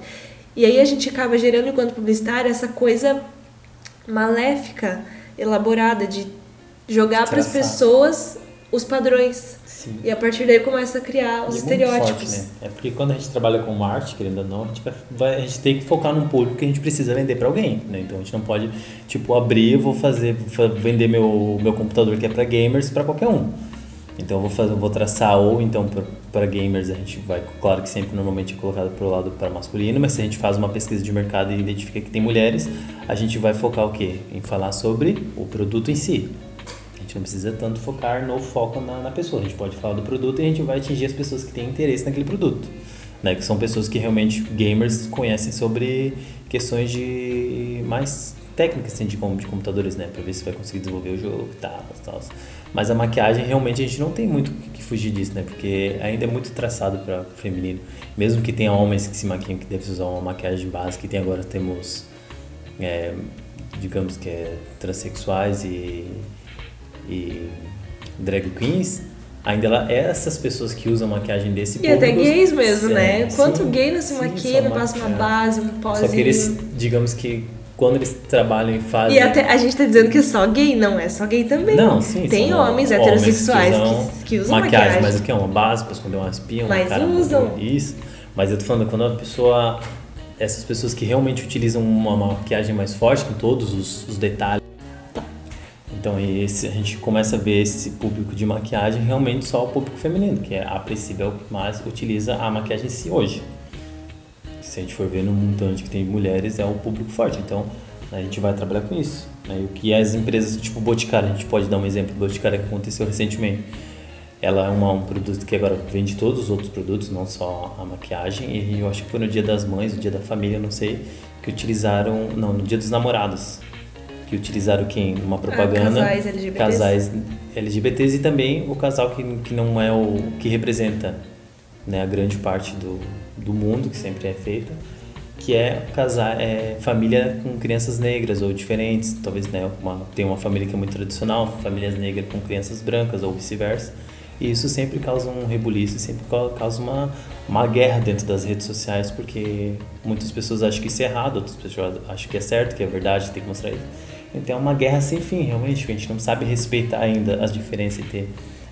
Speaker 1: E aí a gente acaba gerando, enquanto publicitário, essa coisa maléfica, elaborada, de jogar para as pessoas os padrões.
Speaker 2: Sim.
Speaker 1: E a partir daí começa a criar os
Speaker 2: E é
Speaker 1: estereótipos.
Speaker 2: forte, né? É porque quando a gente trabalha com arte, querendo ou não, a gente, vai, a gente tem que focar num público que a gente precisa vender para alguém, né? Então a gente não pode, tipo, abrir, vou fazer, fa- vender meu, meu computador que é para gamers para qualquer um. Então eu vou fazer, vou traçar ou então para gamers a gente vai, claro que sempre normalmente é colocado pro lado para masculino, mas se a gente faz uma pesquisa de mercado e identifica que tem mulheres, a gente vai focar o quê? Em falar sobre o produto em si. A gente não precisa tanto focar no foco na, na pessoa. A gente pode falar do produto e a gente vai atingir as pessoas que têm interesse naquele produto. Né? Que são pessoas que realmente, gamers, conhecem sobre questões de mais técnicas assim, de, de computadores, né? Pra ver se vai conseguir desenvolver o jogo e tal, tal. Mas a maquiagem, realmente, a gente não tem muito o que- fugir disso, né? Porque ainda é muito traçado para feminino. Mesmo que tenha homens que se maquiam, que devem usar uma maquiagem básica, e tem agora temos é, digamos que é transexuais e, e drag queens, ainda ela, essas pessoas que usam maquiagem desse
Speaker 1: E até gays mesmo,
Speaker 2: sim,
Speaker 1: né?
Speaker 2: sim,
Speaker 1: Quanto gay não se
Speaker 2: sim,
Speaker 1: maquia, não passa uma base, um
Speaker 2: Só que eles,
Speaker 1: pozinho.
Speaker 2: digamos que quando eles trabalham e fazem...
Speaker 1: E até a gente tá dizendo que é só gay, não é só gay também.
Speaker 2: Não, sim,
Speaker 1: Tem homens heterossexuais que,
Speaker 2: usam
Speaker 1: que usam maquiagem.
Speaker 2: Mas o que é uma base para esconder uma espinha, uma
Speaker 1: Mas
Speaker 2: cara
Speaker 1: usam.
Speaker 2: Isso. Mas eu tô falando, quando a pessoa... Essas pessoas que realmente utilizam uma maquiagem mais forte, com todos os, os detalhes. Então esse, a gente começa a ver esse público de maquiagem realmente só o público feminino, que é a princípio é o que mais utiliza a maquiagem em si hoje. Se a gente for ver no montante que tem mulheres, é o público forte. Então a gente vai trabalhar com isso. Né? E o que as empresas, tipo Boticário, a gente pode dar um exemplo do Boticário que aconteceu recentemente. Ela é uma, um produto que agora vende todos os outros produtos, não só a maquiagem. E eu acho que foi no Dia das Mães, o Dia da Família, não sei, que utilizaram. Não, no Dia dos Namorados. Que utilizaram quem? Numa propaganda.
Speaker 1: casais LGBTs.
Speaker 2: Casais LGBTs e também o casal que, que não é o que representa né, a grande parte do, do mundo, que sempre é feita, que é casar é família com crianças negras ou diferentes, talvez né, uma, tem uma família que é muito tradicional, famílias negras com crianças brancas ou vice-versa. E isso sempre causa um rebuliço, sempre ca- causa uma, uma guerra dentro das redes sociais, porque muitas pessoas acham que isso é errado, outras pessoas acham que é certo, que é verdade, tem que mostrar isso. Então é uma guerra sem fim, realmente, a gente não sabe respeitar ainda as diferenças e ter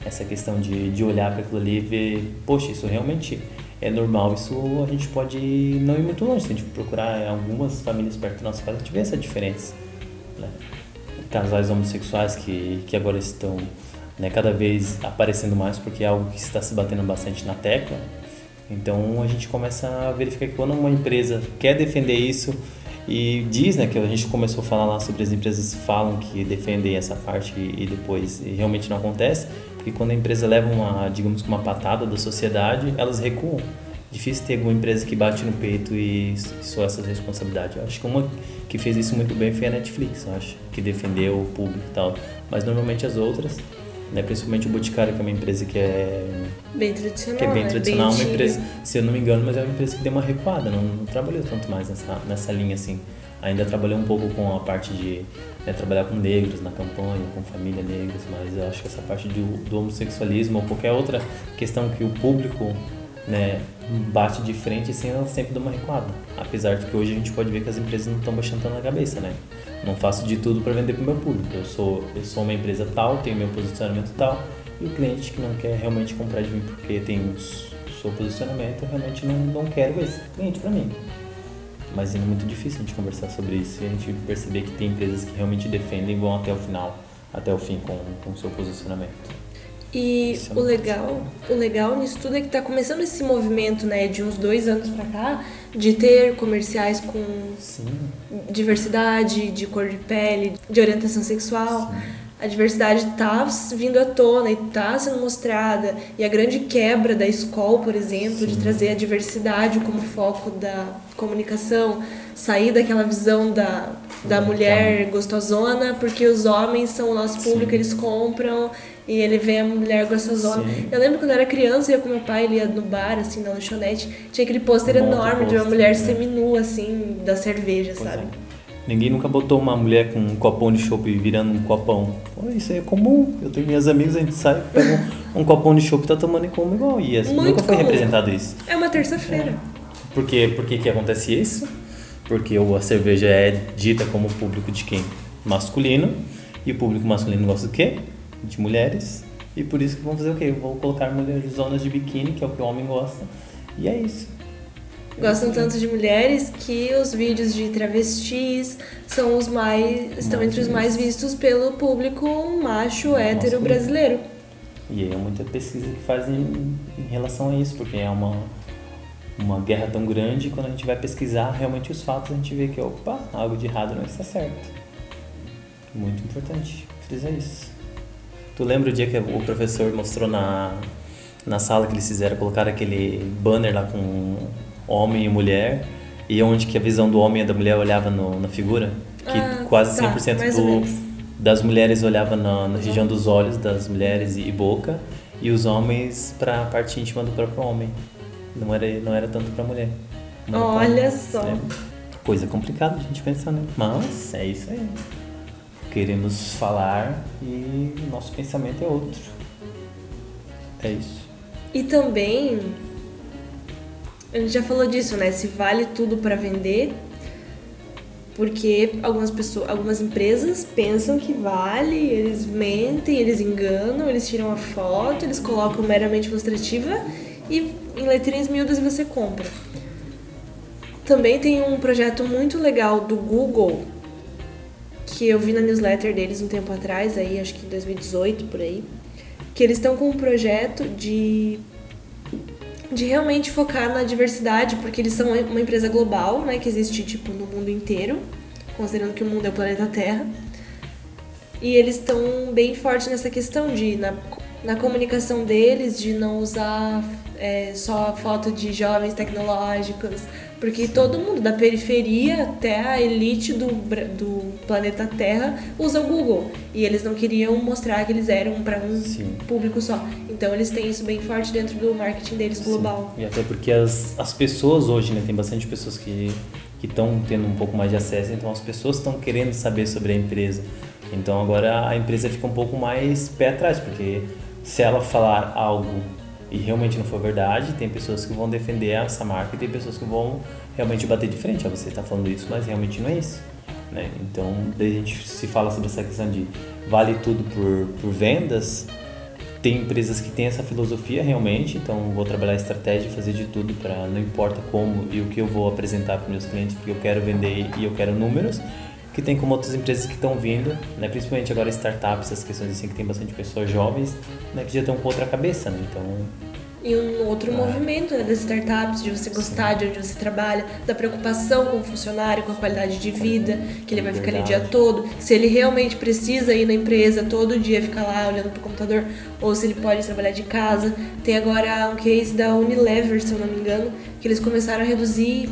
Speaker 2: essa questão de, de olhar para aquilo ali e ver, poxa, isso realmente é normal, isso a gente pode não ir muito longe, se a gente procurar algumas famílias perto da nossa casa, a gente vê essa diferença. Né? Casais homossexuais que, que agora estão né, cada vez aparecendo mais porque é algo que está se batendo bastante na tecla. Então a gente começa a verificar que quando uma empresa quer defender isso e diz, né, que a gente começou a falar lá sobre as empresas falam que defendem essa parte e, depois e realmente não acontece, porque quando a empresa leva uma, digamos uma patada da sociedade, elas recuam. Difícil ter alguma empresa que bate no peito e só essa responsabilidade. Eu acho que uma que fez isso muito bem foi a Netflix, eu acho, que defendeu o público e tal. Mas normalmente as outras né? Principalmente o Boticário, que é uma empresa que é
Speaker 1: bem tradicional,
Speaker 2: que é bem
Speaker 1: né?
Speaker 2: tradicional,
Speaker 1: bem
Speaker 2: uma empresa, se eu não me engano, mas é uma empresa que deu uma recuada, não, não trabalhou tanto mais nessa nessa linha assim. Ainda trabalhou um pouco com a parte de né, trabalhar com negros na campanha, com família negras, mas eu acho que essa parte do, do homossexualismo ou qualquer outra questão que o público né, bate de frente sem ela sempre dar uma recuada. Apesar de que hoje a gente pode ver que as empresas não estão baixando na cabeça, né? Não faço de tudo para vender para o meu público. Eu sou, eu sou uma empresa tal, tenho meu posicionamento tal, e o cliente que não quer realmente comprar de mim porque tem o seu posicionamento, eu realmente não, não quero esse cliente para mim. Mas é muito difícil a gente conversar sobre isso e a gente perceber que tem empresas que realmente defendem e vão até o final, até o fim com, com o seu posicionamento.
Speaker 1: E o legal, o legal nisso tudo é que está começando esse movimento, né, de uns dois anos para cá, de ter comerciais com
Speaker 2: Sim.
Speaker 1: diversidade, de cor de pele, de orientação sexual.
Speaker 2: Sim.
Speaker 1: A diversidade está vindo à tona e está sendo mostrada. E a grande quebra da escola, por exemplo,
Speaker 2: Sim.
Speaker 1: de trazer a diversidade como foco da comunicação, sair daquela visão da, da mulher gostosona, porque os homens são o nosso público,
Speaker 2: Sim.
Speaker 1: eles compram e ele vê a mulher gostosona.
Speaker 2: Sim.
Speaker 1: Eu lembro quando eu era criança, eu ia com meu pai, ele ia no bar, assim, na lanchonete, tinha aquele pôster
Speaker 2: de
Speaker 1: enorme de uma mulher
Speaker 2: né?
Speaker 1: seminua, assim, da cerveja,
Speaker 2: Pois
Speaker 1: sabe?
Speaker 2: é. Ninguém nunca botou uma mulher com um copão de chopp virando um copão. Pô, isso aí é comum. Eu tenho minhas amigas, a gente sai, pega um, um copão de chopp e tá tomando e come igual. E assim, nunca foi
Speaker 1: comum.
Speaker 2: representado isso.
Speaker 1: É uma terça-feira.
Speaker 2: Por quê? Por que, que acontece isso? Porque a cerveja é dita como público de quem? Masculino. E o público masculino gosta do quê? De mulheres. E por isso que vão fazer o quê? Vão colocar mulheres zonas de biquíni, que é o que o homem gosta. E é isso.
Speaker 1: Gostam tanto de mulheres que os vídeos de travestis são os mais. estão
Speaker 2: Mais
Speaker 1: entre os mais vistos pelo público macho hétero
Speaker 2: Masculino.
Speaker 1: brasileiro.
Speaker 2: E é muita pesquisa que fazem em relação a isso, porque é uma, uma guerra tão grande, quando a gente vai pesquisar realmente os fatos, a gente vê que, opa, algo de errado não está certo. Muito importante frisar isso. Tu lembra o dia que o professor mostrou na, na sala que eles fizeram, colocar aquele banner lá com homem e mulher, e onde que a visão do homem e da mulher olhava no, na figura? Que
Speaker 1: Ah,
Speaker 2: quase
Speaker 1: tá,
Speaker 2: 100%
Speaker 1: mais ou
Speaker 2: do, das mulheres olhava na, na região dos olhos das mulheres e, e boca, e os homens para a parte íntima do próprio homem. Não era, não era tanto para mulher. Era
Speaker 1: Olha só.
Speaker 2: né? Coisa complicada a gente pensar, né? Mas é isso aí. Queremos falar e o nosso pensamento é outro. É isso.
Speaker 1: E também. A gente já falou disso, né? Se vale tudo pra vender. Porque algumas pessoas, algumas empresas pensam que vale, eles mentem, eles enganam, eles tiram a foto, eles colocam meramente ilustrativa e em letrinhas miúdas você compra. Também tem um projeto muito legal do Google que eu vi na newsletter deles um tempo atrás, aí acho que em 2018 por aí, que eles estão com um projeto de de realmente focar na diversidade, porque eles são uma empresa global, né, que existe tipo no mundo inteiro, considerando que o mundo é o planeta Terra. E eles estão bem fortes nessa questão de na, na comunicação deles de não usar é, só foto de jovens tecnológicos, porque todo mundo da periferia até a elite do, do planeta Terra usa o Google e eles não queriam mostrar que eles eram para um
Speaker 2: Sim.
Speaker 1: público só. Então eles têm isso bem forte dentro do marketing deles global.
Speaker 2: Sim. E até porque as, as pessoas hoje, né, tem bastante pessoas que que estão tendo um pouco mais de acesso, então as pessoas estão querendo saber sobre a empresa. Então agora a empresa fica um pouco mais pé atrás, porque se ela falar algo e realmente não for verdade, tem pessoas que vão defender essa marca e tem pessoas que vão realmente bater de frente. Ah, você está falando isso, mas realmente não é isso. Né? Então, daí a gente se fala sobre essa questão de vale tudo por, por vendas. Tem empresas que têm essa filosofia realmente, então vou trabalhar estratégia, fazer de tudo para não importa como e o que eu vou apresentar para meus clientes, porque eu quero vender e eu quero números. Que tem como outras empresas que estão vindo, né? principalmente agora startups, essas questões assim que tem bastante pessoas jovens, né? que já estão com outra cabeça, né? Então
Speaker 1: e um outro ah. movimento né, das startups, de você gostar Sim. de onde você trabalha, da preocupação com o funcionário, com a qualidade de vida, que ele vai ficar ali o dia todo, se ele realmente precisa ir na empresa todo dia ficar lá olhando pro computador, ou se ele pode trabalhar de casa. Tem agora um case da Unilever, se eu não me engano, que eles começaram a reduzir.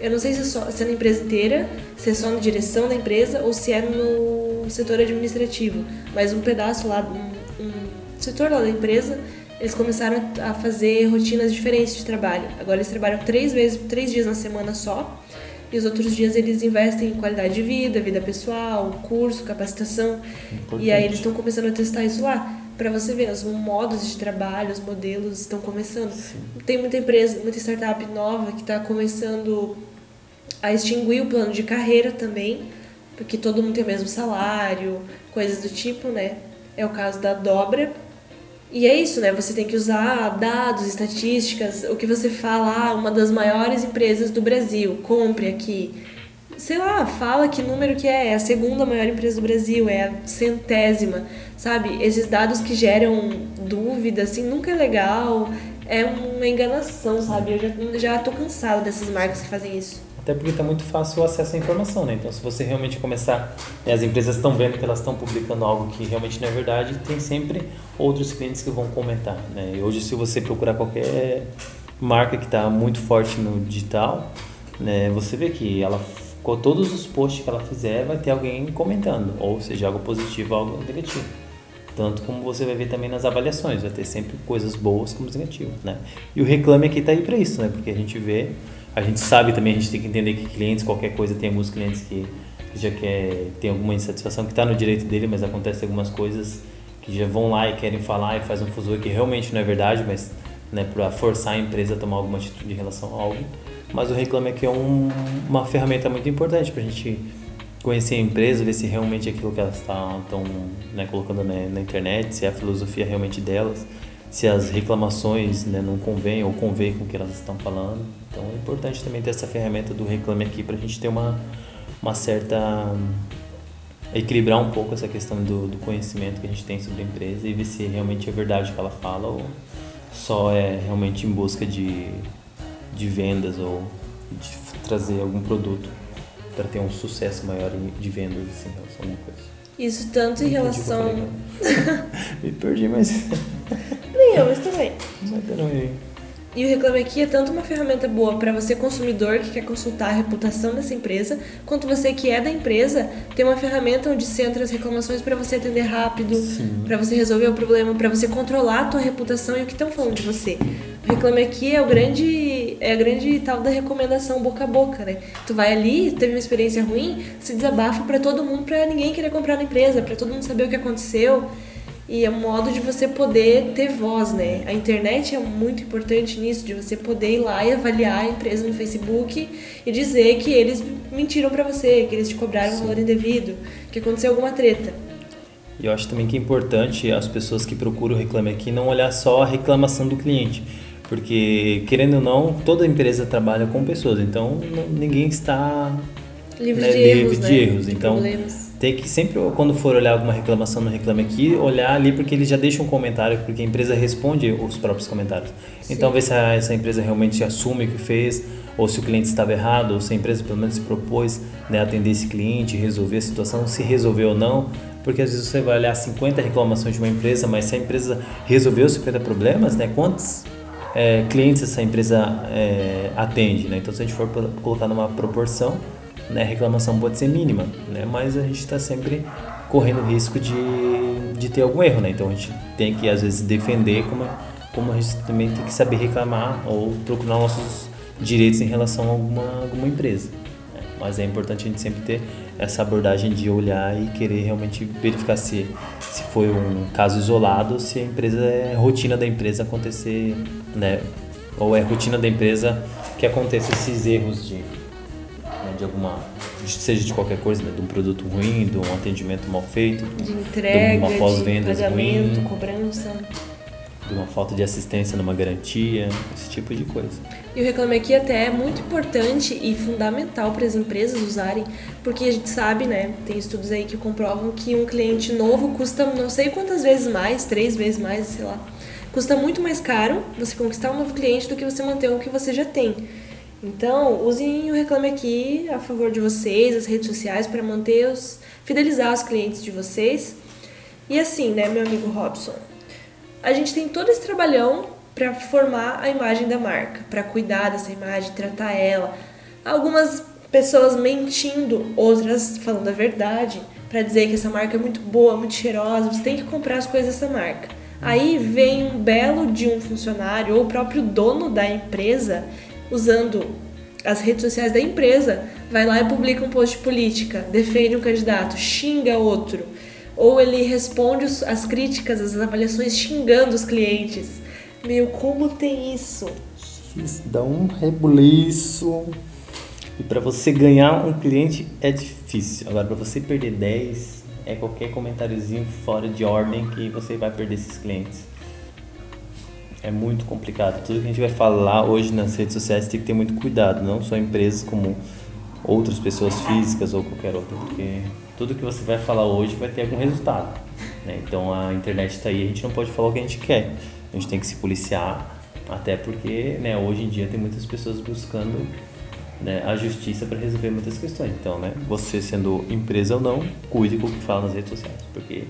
Speaker 1: Eu não sei se é, só, se é na empresa inteira, se é só na direção da empresa ou se é no setor administrativo, mas um pedaço lá, um, um setor lá da empresa eles começaram a fazer rotinas diferentes de trabalho. Agora eles trabalham três vezes, três dias na semana só. E os outros dias eles investem em qualidade de vida, vida pessoal, curso, capacitação. Importante. E aí eles estão começando a testar isso lá. Para você ver, os modos de trabalho, os modelos estão começando. Sim. Tem muita empresa, muita startup nova que está começando a extinguir o plano de carreira também, porque todo mundo tem o mesmo salário, coisas do tipo, né? É o caso da Dobra, e é isso, né? Você tem que usar dados, estatísticas, o que você fala, ah, uma das maiores empresas do Brasil, compre aqui. Sei lá, fala que número que é, é a segunda maior empresa do Brasil, é a centésima, sabe? Esses dados que geram dúvida, assim, nunca é legal, é uma enganação, sabe? Eu já, já tô cansada dessas marcas que fazem isso.
Speaker 2: Até porque está muito fácil o acesso à informação, né? Então, se você realmente começar, né, as empresas estão vendo que elas estão publicando algo que realmente não é verdade, tem sempre outros clientes que vão comentar, né? E hoje, se você procurar qualquer marca que está muito forte no digital, né, você vê que ela com todos os posts que ela fizer vai ter alguém comentando, ou seja, algo positivo, algo negativo. Tanto como você vai ver também nas avaliações, vai ter sempre coisas boas como negativas, né? E o reclame aqui está aí para isso, né? Porque a gente vê a gente sabe também, a gente tem que entender que clientes, qualquer coisa, tem alguns clientes que, já quer, tem alguma insatisfação que está no direito dele, mas acontece algumas coisas que já vão lá e querem falar e faz um fuso que realmente não é verdade, mas né, para forçar a empresa a tomar alguma atitude em relação a algo. Mas o Reclame Aqui é um, uma ferramenta muito importante para a gente conhecer a empresa, ver se realmente aquilo que elas estão né, colocando na, na internet, se é a filosofia realmente delas se as reclamações né, não convêm ou convêm com o que elas estão falando. Então é importante também ter essa ferramenta do Reclame Aqui para a gente ter uma, uma certa. equilibrar um pouco essa questão do, do conhecimento que a gente tem sobre a empresa e ver se realmente é verdade o que ela fala ou só é realmente em busca de, de vendas ou de trazer algum produto para ter um sucesso maior de vendas assim, em relação a alguma coisa.
Speaker 1: Isso tanto em relação.
Speaker 2: Me perdi, mas.
Speaker 1: Nem eu, mas também. E o Reclame Aqui é tanto uma ferramenta boa para você consumidor que quer consultar a reputação dessa empresa, quanto você que é da empresa, tem uma ferramenta onde centra as reclamações para você atender rápido, para você resolver o problema, para você controlar a tua reputação e o que estão falando de você. O Reclame Aqui é o grande é a grande tal da recomendação boca a boca, né? Tu vai ali, teve uma experiência ruim, se desabafa para todo mundo, para ninguém querer comprar na empresa, para todo mundo saber o que aconteceu. E é um modo de você poder ter voz, né? A internet é muito importante nisso, de você poder ir lá e avaliar a empresa no Facebook e dizer que eles mentiram para você, que eles te cobraram um valor indevido, que aconteceu alguma treta.
Speaker 2: E eu acho também que é importante as pessoas que procuram o Reclame Aqui não olhar só a reclamação do cliente. Porque, querendo ou não, toda empresa trabalha com pessoas, então ninguém está
Speaker 1: livre né, de livre erros. De né?
Speaker 2: erros. Então, problemas tem que sempre, quando for olhar alguma reclamação no Reclame Aqui, olhar ali porque eles já deixam um comentário, porque a empresa responde os próprios comentários. Sim. Então, ver se a, essa empresa realmente assume o que fez, ou se o cliente estava errado, ou se a empresa pelo menos se propôs né, atender esse cliente, resolver a situação, se resolveu ou não. Porque às vezes você vai olhar 50 reclamações de uma empresa, mas se a empresa resolveu 50 problemas, né, quantos é, clientes essa empresa é, atende? Né? Então, se a gente for colocar numa proporção, né, reclamação pode ser mínima, né, mas a gente está sempre correndo risco de, de ter algum erro, né? Então a gente tem que às vezes defender como, como a gente também tem que saber reclamar ou procurar nossos direitos em relação a alguma, alguma empresa. Né? Mas é importante a gente sempre ter essa abordagem de olhar e querer realmente verificar se, se foi um caso isolado se a empresa é rotina da empresa acontecer, né? Ou é rotina da empresa que aconteça esses erros de de alguma, seja de qualquer coisa, né? de um produto ruim, de um atendimento mal feito,
Speaker 1: de entrega,
Speaker 2: de uma pós-venda ruim,
Speaker 1: cobrança,
Speaker 2: de uma falta de assistência numa garantia, esse tipo de coisa.
Speaker 1: E o Reclame Aqui até é muito importante e fundamental para as empresas usarem, porque a gente sabe, né, tem estudos aí que comprovam que um cliente novo custa não sei quantas vezes mais, três vezes mais, sei lá, custa muito mais caro você conquistar um novo cliente do que você manter um que você já tem. Então, usem o Reclame Aqui a favor de vocês, as redes sociais, para manter os. fidelizar os clientes de vocês. E assim, né, meu amigo Robson? A gente tem todo esse trabalhão para formar a imagem da marca, para cuidar dessa imagem, tratar ela. Algumas pessoas mentindo, outras falando a verdade, para dizer que essa marca é muito boa, muito cheirosa, você tem que comprar as coisas dessa marca. Aí vem um belo de um funcionário ou o próprio dono da empresa usando as redes sociais da empresa, vai lá e publica um post de política, defende um candidato, xinga outro, ou ele responde as críticas, as avaliações xingando os clientes. Meu, como tem isso?
Speaker 2: Isso dá um rebuliço. E para você ganhar um cliente é difícil. Agora, para você perder 10, é qualquer comentáriozinho fora de ordem que você vai perder esses clientes é muito complicado. Tudo que a gente vai falar hoje nas redes sociais tem que ter muito cuidado, não só empresas como outras pessoas físicas ou qualquer outra, porque tudo que você vai falar hoje vai ter algum resultado. Né? Então a internet está aí, a gente não pode falar o que a gente quer. A gente tem que se policiar, até porque né, hoje em dia tem muitas pessoas buscando né, a justiça para resolver muitas questões. Então, né, você sendo empresa ou não, cuide com o que fala nas redes sociais, porque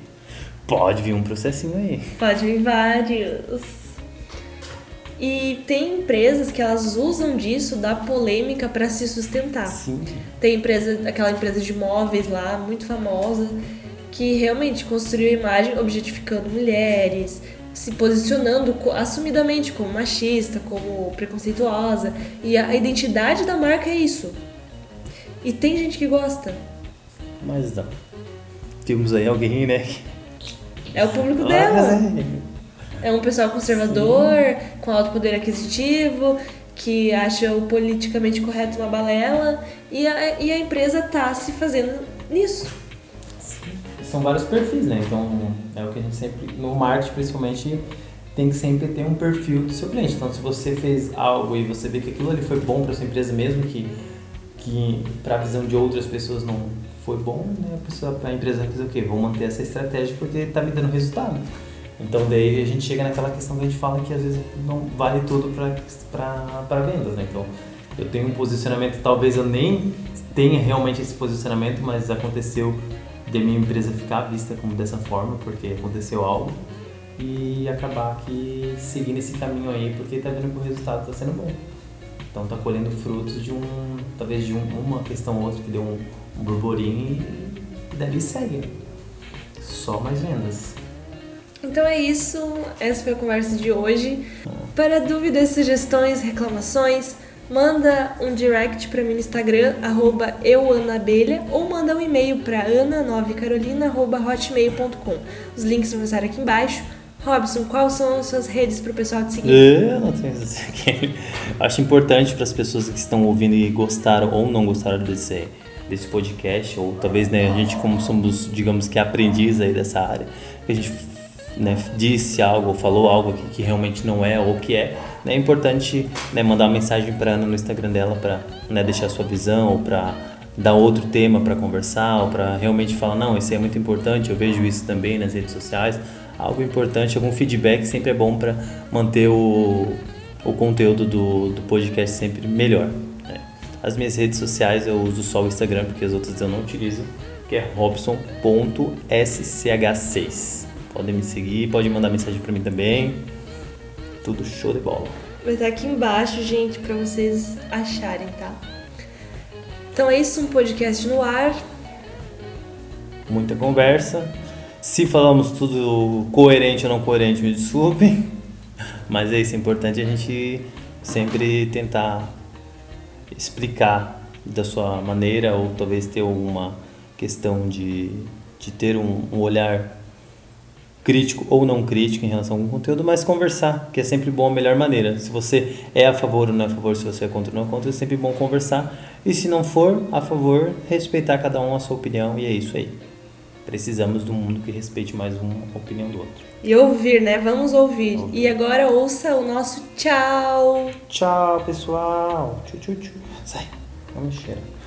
Speaker 2: pode vir um processinho aí.
Speaker 1: Pode vir vários. E tem empresas que elas usam disso, da polêmica, para se sustentar.
Speaker 2: Sim.
Speaker 1: Tem empresa, aquela empresa de móveis lá, muito famosa, que realmente construiu a imagem objetificando mulheres, se posicionando assumidamente como machista, como preconceituosa. E a identidade da marca é isso. E tem gente que gosta.
Speaker 2: Mas não. Temos aí alguém, né?
Speaker 1: É o público dela. É. É um pessoal conservador, Sim. com alto poder aquisitivo, que acha o politicamente correto uma balela, e a, e a empresa tá se fazendo nisso.
Speaker 2: São vários perfis, né? Então, é o que a gente sempre, no marketing principalmente, tem que sempre ter um perfil do seu cliente. Então, se você fez algo e você vê que aquilo ali foi bom para sua empresa, mesmo que, que para a visão de outras pessoas não foi bom, né? A, pessoa, a empresa vai fazer o quê? Vou manter essa estratégia porque está me dando resultado. Então daí a gente chega naquela questão que a gente fala que às vezes não vale tudo para vendas, né? Então eu tenho um posicionamento, talvez eu nem tenha realmente esse posicionamento, mas aconteceu de minha empresa ficar vista como dessa forma, porque aconteceu algo e acabar que seguindo esse caminho aí, porque tá vendo que o resultado está sendo bom. Então tá colhendo frutos de um, talvez de um, uma questão ou outra que deu um, um burburinho e dali segue. Só mais vendas.
Speaker 1: Então é isso, essa foi a conversa de hoje. Para dúvidas, sugestões, reclamações, manda um direct para mim no Instagram, arroba euanabelha, ou manda um e-mail para ana9carolina.hotmail.com. Os links vão estar aqui embaixo. Robson, quais são as suas redes para o pessoal te seguir?
Speaker 2: Eu não tenho Acho importante para as pessoas que estão ouvindo e gostaram ou não gostaram desse, desse podcast, ou talvez né, a gente, como somos, digamos que aprendiz aí dessa área, que a gente né, disse algo, falou algo que, que, realmente não é ou que é, né, é importante né, mandar uma mensagem para Ana no Instagram dela para né, deixar sua visão ou para dar outro tema para conversar ou para realmente falar não, isso é muito importante, eu vejo isso também nas redes sociais, algo importante, algum feedback sempre é bom para manter o, o conteúdo do, do podcast sempre melhor. Né. As minhas redes sociais eu uso só o Instagram porque as outras eu não utilizo, que é robson.sch6. Podem me seguir, pode mandar mensagem para mim também. Tudo show de bola.
Speaker 1: Vai estar aqui embaixo, gente, para vocês acharem, tá? Então é isso, um podcast no ar.
Speaker 2: Muita conversa. Se falamos tudo coerente ou não coerente, me desculpem. Mas é isso, é importante a gente sempre tentar explicar da sua maneira ou talvez ter uma questão de, de ter um, um olhar crítico ou não crítico em relação ao conteúdo, mas conversar, que é sempre bom a melhor maneira. Se você é a favor ou não é a favor, se você é contra ou não é contra, é sempre bom conversar. E se não for a favor, respeitar cada um a sua opinião e é isso aí. Precisamos de um mundo que respeite mais uma opinião do outro.
Speaker 1: E ouvir, né? Vamos ouvir. ouvir. E agora ouça o nosso tchau.
Speaker 2: Tchau, pessoal. Tchau, tchau, tchau. Sai. Vamos cheirar.